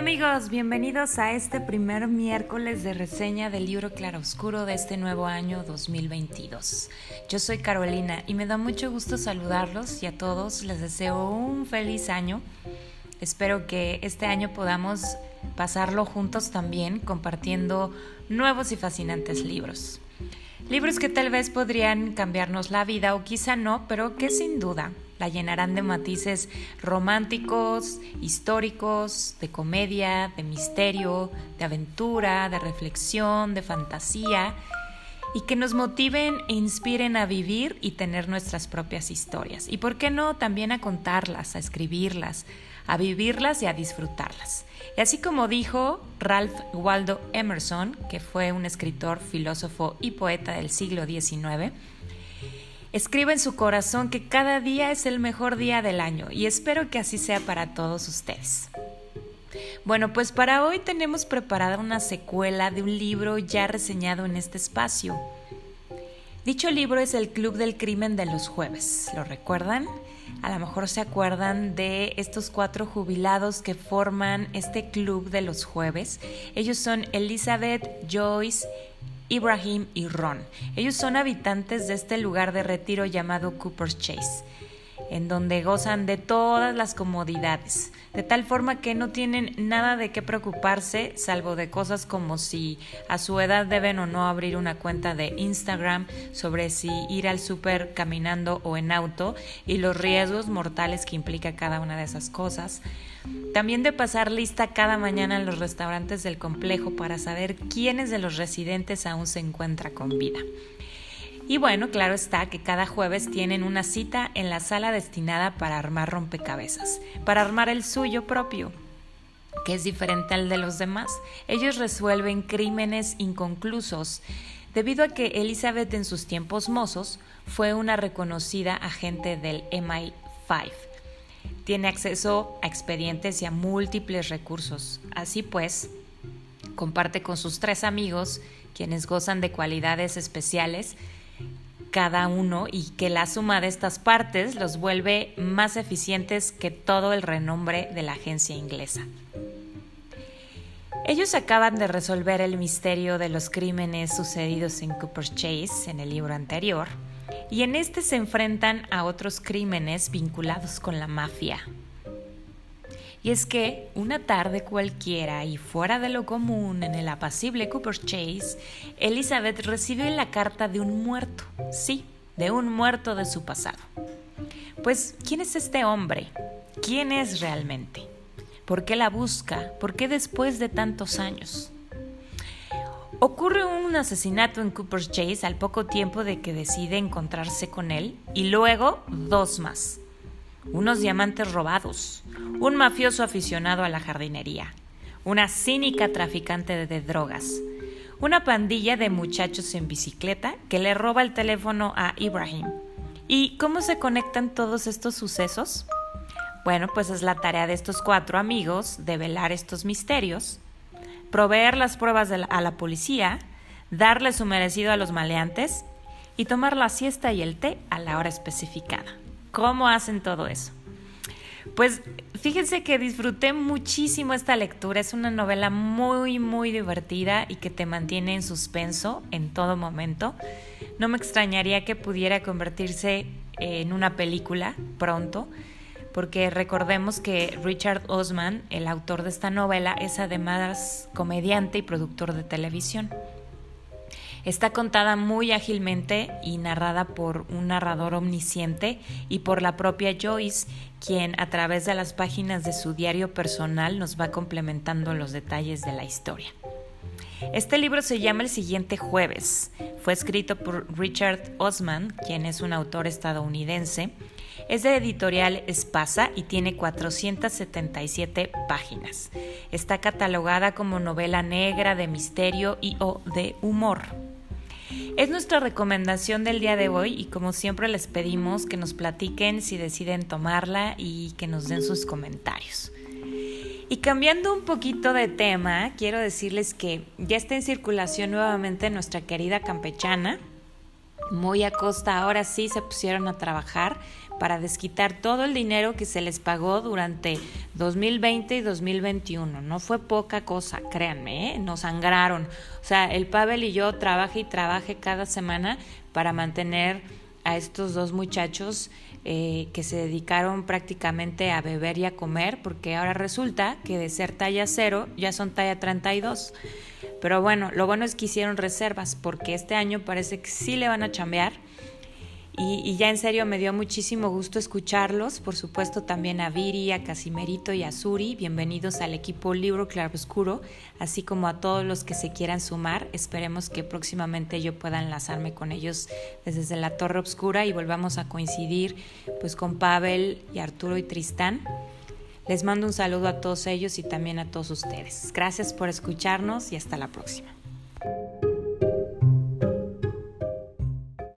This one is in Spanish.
amigos, bienvenidos a este primer miércoles de reseña del libro Claroscuro de este nuevo año 2022. Yo soy Carolina y me da mucho gusto saludarlos y a todos les deseo un feliz año. Espero que este año podamos pasarlo juntos también compartiendo nuevos y fascinantes libros. Libros que tal vez podrían cambiarnos la vida o quizá no, pero que sin duda la llenarán de matices románticos, históricos, de comedia, de misterio, de aventura, de reflexión, de fantasía y que nos motiven e inspiren a vivir y tener nuestras propias historias. Y por qué no también a contarlas, a escribirlas, a vivirlas y a disfrutarlas. Y así como dijo Ralph Waldo Emerson, que fue un escritor, filósofo y poeta del siglo XIX, escriba en su corazón que cada día es el mejor día del año y espero que así sea para todos ustedes. Bueno, pues para hoy tenemos preparada una secuela de un libro ya reseñado en este espacio. Dicho libro es El Club del Crimen de los Jueves, ¿lo recuerdan? A lo mejor se acuerdan de estos cuatro jubilados que forman este club de los jueves. Ellos son Elizabeth, Joyce, Ibrahim y Ron. Ellos son habitantes de este lugar de retiro llamado Cooper's Chase en donde gozan de todas las comodidades, de tal forma que no tienen nada de qué preocuparse, salvo de cosas como si a su edad deben o no abrir una cuenta de Instagram, sobre si ir al súper caminando o en auto y los riesgos mortales que implica cada una de esas cosas. También de pasar lista cada mañana en los restaurantes del complejo para saber quiénes de los residentes aún se encuentra con vida. Y bueno, claro está que cada jueves tienen una cita en la sala destinada para armar rompecabezas, para armar el suyo propio, que es diferente al de los demás. Ellos resuelven crímenes inconclusos debido a que Elizabeth en sus tiempos mozos fue una reconocida agente del MI5. Tiene acceso a expedientes y a múltiples recursos. Así pues, comparte con sus tres amigos, quienes gozan de cualidades especiales, cada uno y que la suma de estas partes los vuelve más eficientes que todo el renombre de la agencia inglesa. Ellos acaban de resolver el misterio de los crímenes sucedidos en Cooper's Chase en el libro anterior, y en este se enfrentan a otros crímenes vinculados con la mafia, y es que una tarde cualquiera y fuera de lo común en el apacible Cooper Chase, Elizabeth recibe la carta de un muerto, sí, de un muerto de su pasado. Pues, ¿quién es este hombre? ¿Quién es realmente? ¿Por qué la busca? ¿Por qué después de tantos años? Ocurre un asesinato en Cooper Chase al poco tiempo de que decide encontrarse con él y luego dos más unos diamantes robados, un mafioso aficionado a la jardinería, una cínica traficante de drogas, una pandilla de muchachos en bicicleta que le roba el teléfono a Ibrahim. ¿Y cómo se conectan todos estos sucesos? Bueno, pues es la tarea de estos cuatro amigos de velar estos misterios, proveer las pruebas a la policía, darle su merecido a los maleantes y tomar la siesta y el té a la hora especificada. ¿Cómo hacen todo eso? Pues fíjense que disfruté muchísimo esta lectura. Es una novela muy, muy divertida y que te mantiene en suspenso en todo momento. No me extrañaría que pudiera convertirse en una película pronto, porque recordemos que Richard Osman, el autor de esta novela, es además comediante y productor de televisión. Está contada muy ágilmente y narrada por un narrador omnisciente y por la propia Joyce, quien a través de las páginas de su diario personal nos va complementando los detalles de la historia. Este libro se llama El siguiente jueves. Fue escrito por Richard Osman, quien es un autor estadounidense. Es de editorial Espasa y tiene 477 páginas. Está catalogada como novela negra de misterio y o de humor. Es nuestra recomendación del día de hoy y como siempre les pedimos que nos platiquen si deciden tomarla y que nos den sus comentarios. Y cambiando un poquito de tema, quiero decirles que ya está en circulación nuevamente nuestra querida campechana, muy a costa, ahora sí se pusieron a trabajar para desquitar todo el dinero que se les pagó durante 2020 y 2021. No fue poca cosa, créanme, ¿eh? nos sangraron. O sea, el Pavel y yo trabaje y trabaje cada semana para mantener a estos dos muchachos eh, que se dedicaron prácticamente a beber y a comer, porque ahora resulta que de ser talla cero ya son talla 32. Pero bueno, lo bueno es que hicieron reservas, porque este año parece que sí le van a chambear y, ya en serio me dio muchísimo gusto escucharlos. Por supuesto también a Viri, a Casimerito y a Suri. Bienvenidos al equipo Libro Claroscuro, así como a todos los que se quieran sumar. Esperemos que próximamente yo pueda enlazarme con ellos desde la Torre Obscura y volvamos a coincidir pues con Pavel y Arturo y Tristán. Les mando un saludo a todos ellos y también a todos ustedes. Gracias por escucharnos y hasta la próxima.